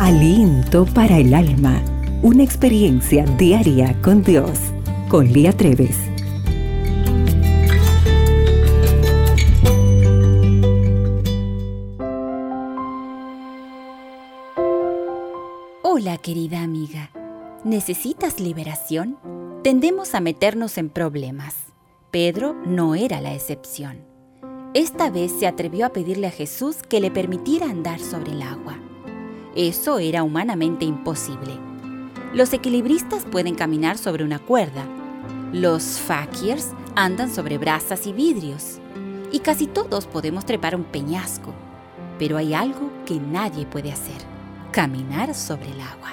Aliento para el alma. Una experiencia diaria con Dios. Con Lía Treves. Hola querida amiga. ¿Necesitas liberación? Tendemos a meternos en problemas. Pedro no era la excepción. Esta vez se atrevió a pedirle a Jesús que le permitiera andar sobre el agua. Eso era humanamente imposible. Los equilibristas pueden caminar sobre una cuerda. Los fakirs andan sobre brasas y vidrios. Y casi todos podemos trepar un peñasco. Pero hay algo que nadie puede hacer. Caminar sobre el agua.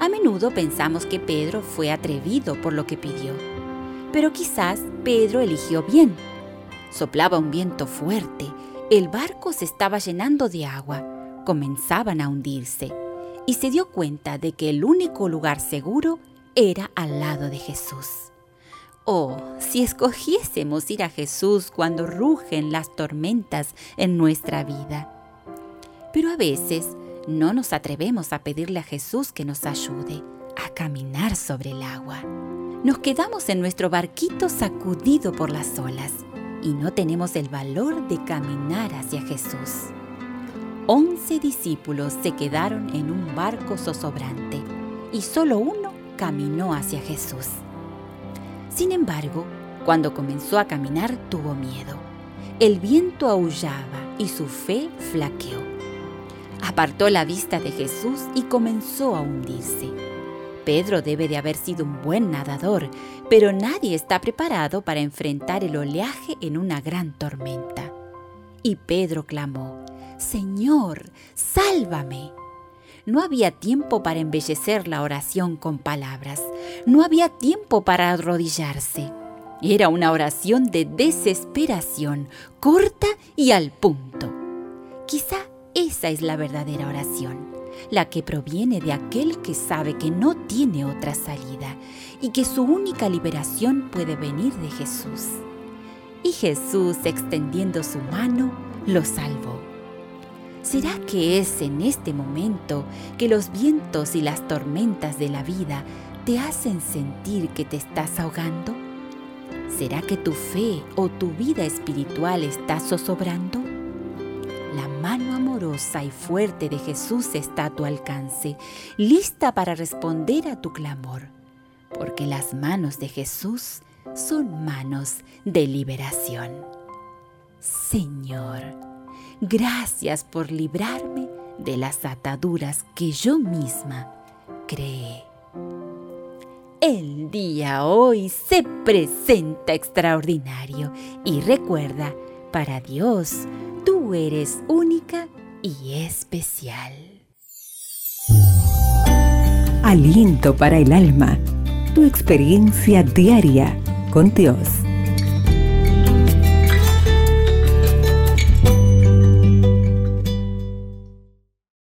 A menudo pensamos que Pedro fue atrevido por lo que pidió. Pero quizás Pedro eligió bien. Soplaba un viento fuerte. El barco se estaba llenando de agua comenzaban a hundirse y se dio cuenta de que el único lugar seguro era al lado de Jesús. Oh, si escogiésemos ir a Jesús cuando rugen las tormentas en nuestra vida. Pero a veces no nos atrevemos a pedirle a Jesús que nos ayude a caminar sobre el agua. Nos quedamos en nuestro barquito sacudido por las olas y no tenemos el valor de caminar hacia Jesús. Once discípulos se quedaron en un barco zozobrante y solo uno caminó hacia Jesús. Sin embargo, cuando comenzó a caminar tuvo miedo. El viento aullaba y su fe flaqueó. Apartó la vista de Jesús y comenzó a hundirse. Pedro debe de haber sido un buen nadador, pero nadie está preparado para enfrentar el oleaje en una gran tormenta. Y Pedro clamó, Señor, sálvame. No había tiempo para embellecer la oración con palabras. No había tiempo para arrodillarse. Era una oración de desesperación, corta y al punto. Quizá esa es la verdadera oración, la que proviene de aquel que sabe que no tiene otra salida y que su única liberación puede venir de Jesús. Y Jesús, extendiendo su mano, lo salvó. ¿Será que es en este momento que los vientos y las tormentas de la vida te hacen sentir que te estás ahogando? ¿Será que tu fe o tu vida espiritual está zozobrando? La mano amorosa y fuerte de Jesús está a tu alcance, lista para responder a tu clamor, porque las manos de Jesús son manos de liberación. Señor, Gracias por librarme de las ataduras que yo misma creé. El día hoy se presenta extraordinario y recuerda, para Dios, tú eres única y especial. Aliento para el alma, tu experiencia diaria con Dios.